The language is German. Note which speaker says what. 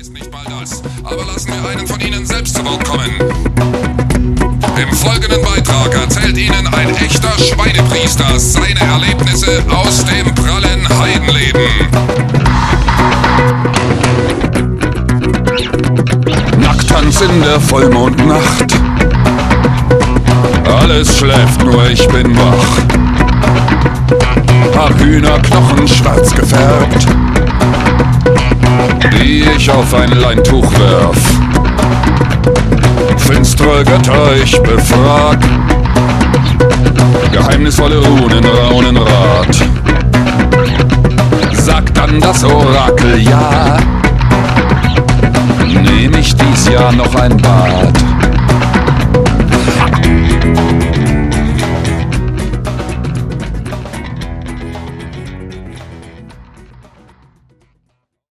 Speaker 1: Meist nicht mal das. Aber lassen wir einen von Ihnen selbst zu Wort kommen. Im folgenden Beitrag erzählt Ihnen ein echter Schweinepriester seine Erlebnisse aus dem prallen Heidenleben. Nacktanz in der Vollmondnacht. Alles schläft, nur ich bin wach. Hab Hühnerknochen schwarz gefärbt, die ich auf ein Leintuch werf. Finstere Götter ich befrag, geheimnisvolle Runen raunen Rat. Sagt dann das Orakel ja, nehm ich dies Jahr noch ein Bad.